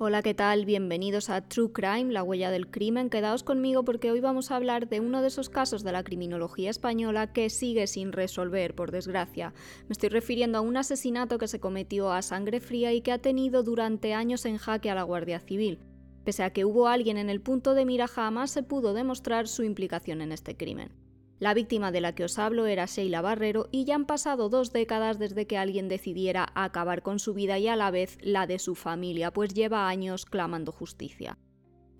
Hola, ¿qué tal? Bienvenidos a True Crime, la huella del crimen. Quedaos conmigo porque hoy vamos a hablar de uno de esos casos de la criminología española que sigue sin resolver, por desgracia. Me estoy refiriendo a un asesinato que se cometió a sangre fría y que ha tenido durante años en jaque a la Guardia Civil. Pese a que hubo alguien en el punto de mira, jamás se pudo demostrar su implicación en este crimen. La víctima de la que os hablo era Sheila Barrero y ya han pasado dos décadas desde que alguien decidiera acabar con su vida y a la vez la de su familia, pues lleva años clamando justicia.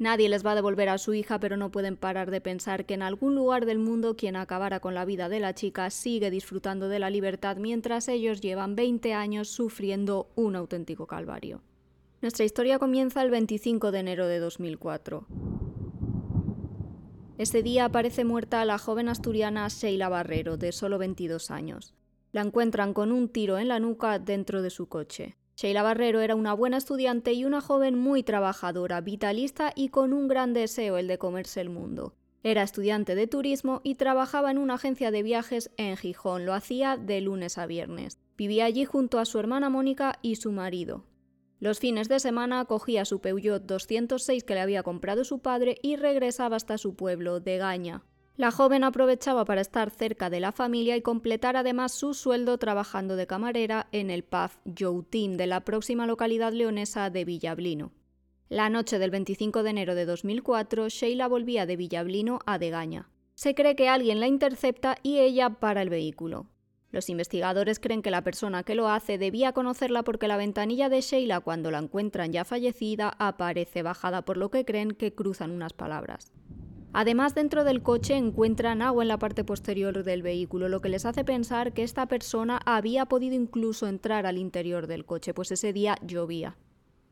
Nadie les va a devolver a su hija, pero no pueden parar de pensar que en algún lugar del mundo quien acabara con la vida de la chica sigue disfrutando de la libertad mientras ellos llevan 20 años sufriendo un auténtico calvario. Nuestra historia comienza el 25 de enero de 2004. Ese día aparece muerta la joven asturiana Sheila Barrero, de solo 22 años. La encuentran con un tiro en la nuca dentro de su coche. Sheila Barrero era una buena estudiante y una joven muy trabajadora, vitalista y con un gran deseo, el de comerse el mundo. Era estudiante de turismo y trabajaba en una agencia de viajes en Gijón. Lo hacía de lunes a viernes. Vivía allí junto a su hermana Mónica y su marido. Los fines de semana cogía su Peugeot 206 que le había comprado su padre y regresaba hasta su pueblo, de Gaña. La joven aprovechaba para estar cerca de la familia y completar además su sueldo trabajando de camarera en el pub Joutín de la próxima localidad leonesa de Villablino. La noche del 25 de enero de 2004, Sheila volvía de Villablino a Degaña. Se cree que alguien la intercepta y ella para el vehículo. Los investigadores creen que la persona que lo hace debía conocerla porque la ventanilla de Sheila cuando la encuentran ya fallecida aparece bajada por lo que creen que cruzan unas palabras. Además, dentro del coche encuentran agua en la parte posterior del vehículo, lo que les hace pensar que esta persona había podido incluso entrar al interior del coche, pues ese día llovía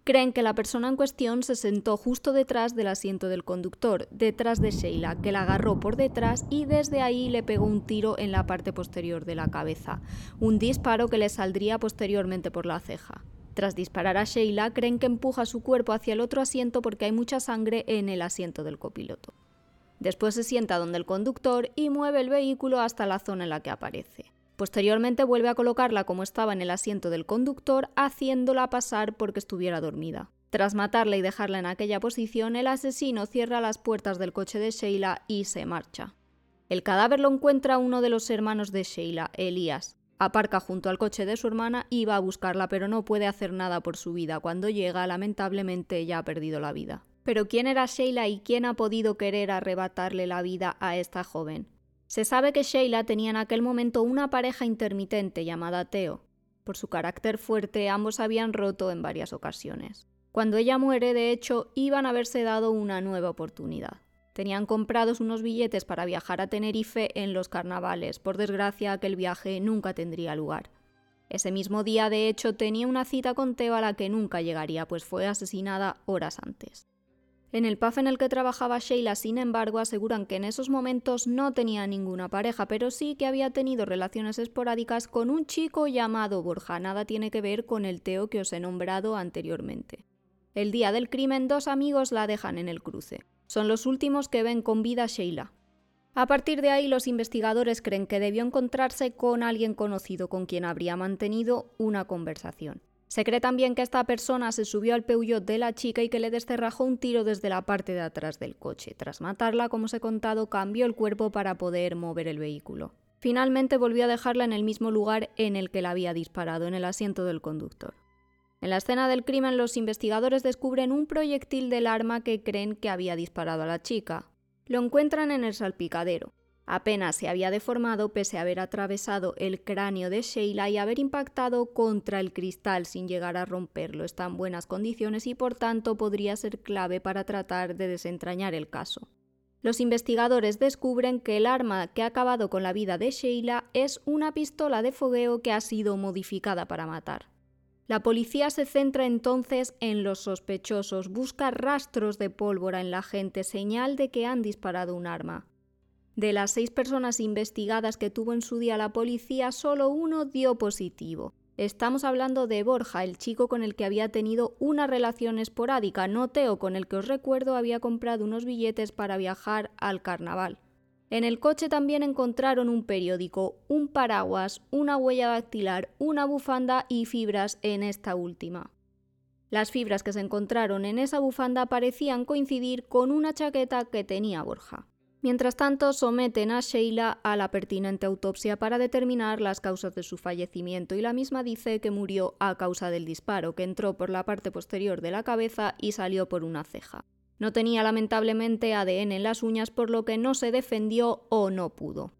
creen que la persona en cuestión se sentó justo detrás del asiento del conductor, detrás de Sheila, que la agarró por detrás y desde ahí le pegó un tiro en la parte posterior de la cabeza, un disparo que le saldría posteriormente por la ceja. Tras disparar a Sheila, creen que empuja su cuerpo hacia el otro asiento porque hay mucha sangre en el asiento del copiloto. Después se sienta donde el conductor y mueve el vehículo hasta la zona en la que aparece. Posteriormente vuelve a colocarla como estaba en el asiento del conductor, haciéndola pasar porque estuviera dormida. Tras matarla y dejarla en aquella posición, el asesino cierra las puertas del coche de Sheila y se marcha. El cadáver lo encuentra uno de los hermanos de Sheila, Elías. Aparca junto al coche de su hermana y va a buscarla, pero no puede hacer nada por su vida. Cuando llega, lamentablemente ya ha perdido la vida. Pero ¿quién era Sheila y quién ha podido querer arrebatarle la vida a esta joven? Se sabe que Sheila tenía en aquel momento una pareja intermitente llamada Teo. Por su carácter fuerte, ambos habían roto en varias ocasiones. Cuando ella muere, de hecho, iban a haberse dado una nueva oportunidad. Tenían comprados unos billetes para viajar a Tenerife en los carnavales. Por desgracia, aquel viaje nunca tendría lugar. Ese mismo día, de hecho, tenía una cita con Teo a la que nunca llegaría, pues fue asesinada horas antes. En el pub en el que trabajaba Sheila, sin embargo, aseguran que en esos momentos no tenía ninguna pareja, pero sí que había tenido relaciones esporádicas con un chico llamado Borja. Nada tiene que ver con el Teo que os he nombrado anteriormente. El día del crimen, dos amigos la dejan en el cruce. Son los últimos que ven con vida a Sheila. A partir de ahí, los investigadores creen que debió encontrarse con alguien conocido con quien habría mantenido una conversación. Se cree también que esta persona se subió al Peugeot de la chica y que le desterrajó un tiro desde la parte de atrás del coche. Tras matarla, como os he contado, cambió el cuerpo para poder mover el vehículo. Finalmente volvió a dejarla en el mismo lugar en el que la había disparado, en el asiento del conductor. En la escena del crimen, los investigadores descubren un proyectil del arma que creen que había disparado a la chica. Lo encuentran en el salpicadero. Apenas se había deformado pese a haber atravesado el cráneo de Sheila y haber impactado contra el cristal sin llegar a romperlo. Está en buenas condiciones y por tanto podría ser clave para tratar de desentrañar el caso. Los investigadores descubren que el arma que ha acabado con la vida de Sheila es una pistola de fogueo que ha sido modificada para matar. La policía se centra entonces en los sospechosos, busca rastros de pólvora en la gente, señal de que han disparado un arma. De las seis personas investigadas que tuvo en su día la policía, solo uno dio positivo. Estamos hablando de Borja, el chico con el que había tenido una relación esporádica, no Teo, con el que os recuerdo había comprado unos billetes para viajar al carnaval. En el coche también encontraron un periódico, un paraguas, una huella dactilar, una bufanda y fibras en esta última. Las fibras que se encontraron en esa bufanda parecían coincidir con una chaqueta que tenía Borja. Mientras tanto, someten a Sheila a la pertinente autopsia para determinar las causas de su fallecimiento y la misma dice que murió a causa del disparo, que entró por la parte posterior de la cabeza y salió por una ceja. No tenía lamentablemente ADN en las uñas por lo que no se defendió o no pudo.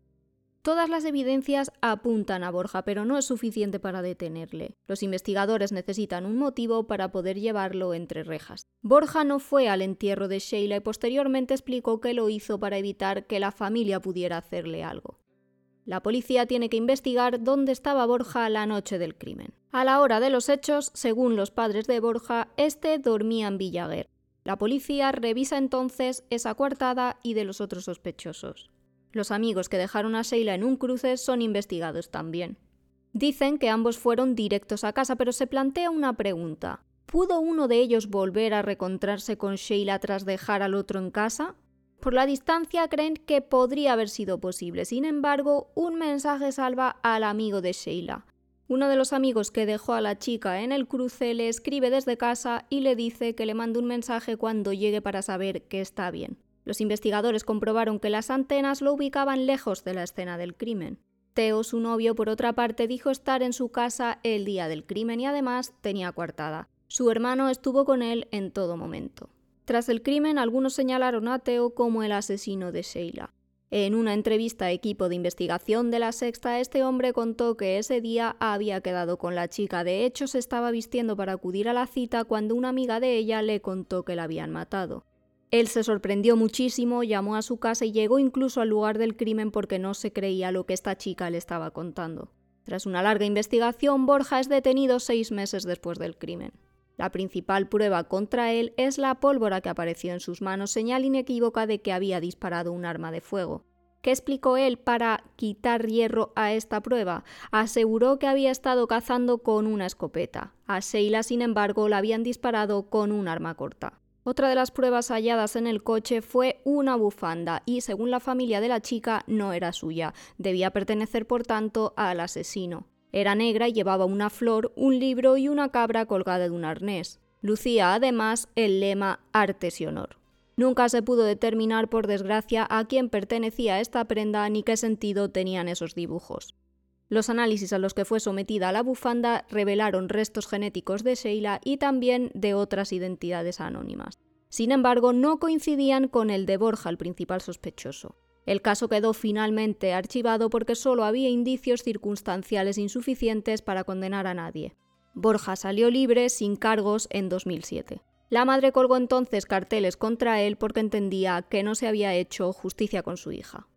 Todas las evidencias apuntan a Borja, pero no es suficiente para detenerle. Los investigadores necesitan un motivo para poder llevarlo entre rejas. Borja no fue al entierro de Sheila y posteriormente explicó que lo hizo para evitar que la familia pudiera hacerle algo. La policía tiene que investigar dónde estaba Borja la noche del crimen. A la hora de los hechos, según los padres de Borja, este dormía en Villaguer. La policía revisa entonces esa coartada y de los otros sospechosos. Los amigos que dejaron a Sheila en un cruce son investigados también. Dicen que ambos fueron directos a casa, pero se plantea una pregunta. ¿Pudo uno de ellos volver a recontrarse con Sheila tras dejar al otro en casa? Por la distancia creen que podría haber sido posible. Sin embargo, un mensaje salva al amigo de Sheila. Uno de los amigos que dejó a la chica en el cruce le escribe desde casa y le dice que le mande un mensaje cuando llegue para saber que está bien. Los investigadores comprobaron que las antenas lo ubicaban lejos de la escena del crimen. Teo, su novio, por otra parte, dijo estar en su casa el día del crimen y además tenía coartada. Su hermano estuvo con él en todo momento. Tras el crimen, algunos señalaron a Teo como el asesino de Sheila. En una entrevista a equipo de investigación de la Sexta, este hombre contó que ese día había quedado con la chica. De hecho, se estaba vistiendo para acudir a la cita cuando una amiga de ella le contó que la habían matado. Él se sorprendió muchísimo, llamó a su casa y llegó incluso al lugar del crimen porque no se creía lo que esta chica le estaba contando. Tras una larga investigación, Borja es detenido seis meses después del crimen. La principal prueba contra él es la pólvora que apareció en sus manos, señal inequívoca de que había disparado un arma de fuego. ¿Qué explicó él para quitar hierro a esta prueba? Aseguró que había estado cazando con una escopeta. A Sheila, sin embargo, la habían disparado con un arma corta. Otra de las pruebas halladas en el coche fue una bufanda y, según la familia de la chica, no era suya. Debía pertenecer, por tanto, al asesino. Era negra y llevaba una flor, un libro y una cabra colgada de un arnés. Lucía, además, el lema Artes y Honor. Nunca se pudo determinar, por desgracia, a quién pertenecía esta prenda ni qué sentido tenían esos dibujos. Los análisis a los que fue sometida la bufanda revelaron restos genéticos de Sheila y también de otras identidades anónimas. Sin embargo, no coincidían con el de Borja, el principal sospechoso. El caso quedó finalmente archivado porque solo había indicios circunstanciales insuficientes para condenar a nadie. Borja salió libre sin cargos en 2007. La madre colgó entonces carteles contra él porque entendía que no se había hecho justicia con su hija.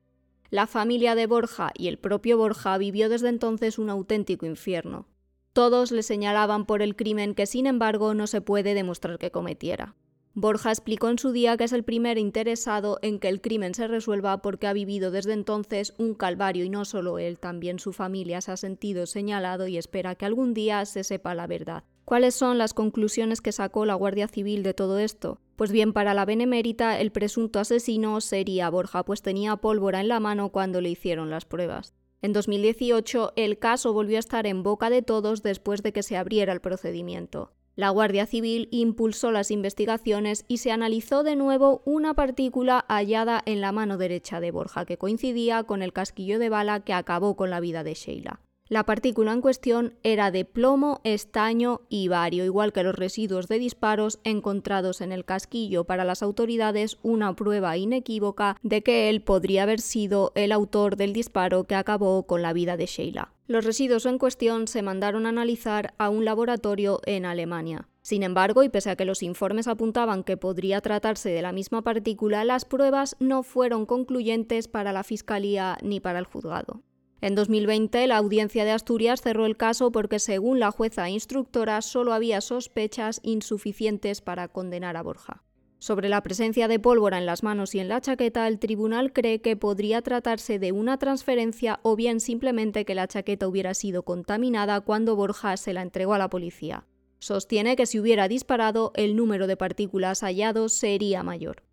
La familia de Borja y el propio Borja vivió desde entonces un auténtico infierno. Todos le señalaban por el crimen que sin embargo no se puede demostrar que cometiera. Borja explicó en su día que es el primer interesado en que el crimen se resuelva porque ha vivido desde entonces un calvario y no solo él, también su familia se ha sentido señalado y espera que algún día se sepa la verdad. ¿Cuáles son las conclusiones que sacó la Guardia Civil de todo esto? Pues bien, para la Benemérita, el presunto asesino sería Borja, pues tenía pólvora en la mano cuando le hicieron las pruebas. En 2018, el caso volvió a estar en boca de todos después de que se abriera el procedimiento. La Guardia Civil impulsó las investigaciones y se analizó de nuevo una partícula hallada en la mano derecha de Borja, que coincidía con el casquillo de bala que acabó con la vida de Sheila. La partícula en cuestión era de plomo, estaño y bario, igual que los residuos de disparos encontrados en el casquillo. Para las autoridades, una prueba inequívoca de que él podría haber sido el autor del disparo que acabó con la vida de Sheila. Los residuos en cuestión se mandaron a analizar a un laboratorio en Alemania. Sin embargo, y pese a que los informes apuntaban que podría tratarse de la misma partícula, las pruebas no fueron concluyentes para la Fiscalía ni para el juzgado. En 2020, la Audiencia de Asturias cerró el caso porque, según la jueza instructora, solo había sospechas insuficientes para condenar a Borja. Sobre la presencia de pólvora en las manos y en la chaqueta, el tribunal cree que podría tratarse de una transferencia o bien simplemente que la chaqueta hubiera sido contaminada cuando Borja se la entregó a la policía. Sostiene que si hubiera disparado, el número de partículas hallados sería mayor.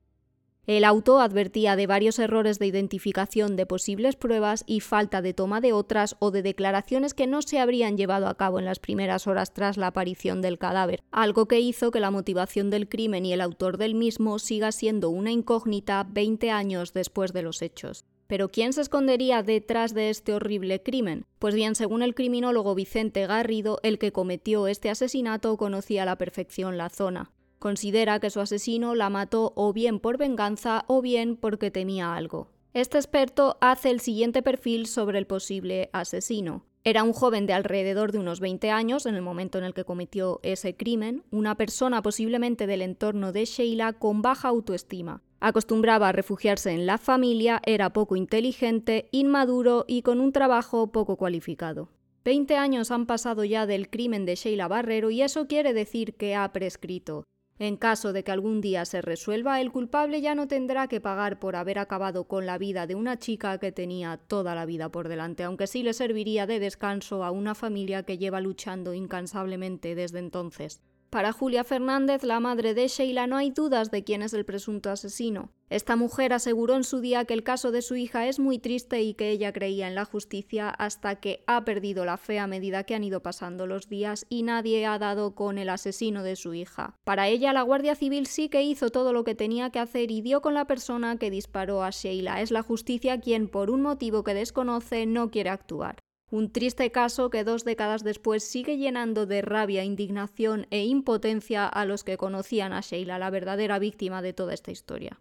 El auto advertía de varios errores de identificación de posibles pruebas y falta de toma de otras o de declaraciones que no se habrían llevado a cabo en las primeras horas tras la aparición del cadáver, algo que hizo que la motivación del crimen y el autor del mismo siga siendo una incógnita 20 años después de los hechos. Pero ¿quién se escondería detrás de este horrible crimen? Pues bien, según el criminólogo Vicente Garrido, el que cometió este asesinato conocía a la perfección la zona. Considera que su asesino la mató o bien por venganza o bien porque temía algo. Este experto hace el siguiente perfil sobre el posible asesino. Era un joven de alrededor de unos 20 años en el momento en el que cometió ese crimen, una persona posiblemente del entorno de Sheila con baja autoestima. Acostumbraba a refugiarse en la familia, era poco inteligente, inmaduro y con un trabajo poco cualificado. Veinte años han pasado ya del crimen de Sheila Barrero y eso quiere decir que ha prescrito. En caso de que algún día se resuelva, el culpable ya no tendrá que pagar por haber acabado con la vida de una chica que tenía toda la vida por delante, aunque sí le serviría de descanso a una familia que lleva luchando incansablemente desde entonces. Para Julia Fernández, la madre de Sheila, no hay dudas de quién es el presunto asesino. Esta mujer aseguró en su día que el caso de su hija es muy triste y que ella creía en la justicia hasta que ha perdido la fe a medida que han ido pasando los días y nadie ha dado con el asesino de su hija. Para ella, la Guardia Civil sí que hizo todo lo que tenía que hacer y dio con la persona que disparó a Sheila. Es la justicia quien, por un motivo que desconoce, no quiere actuar. Un triste caso que dos décadas después sigue llenando de rabia, indignación e impotencia a los que conocían a Sheila, la verdadera víctima de toda esta historia.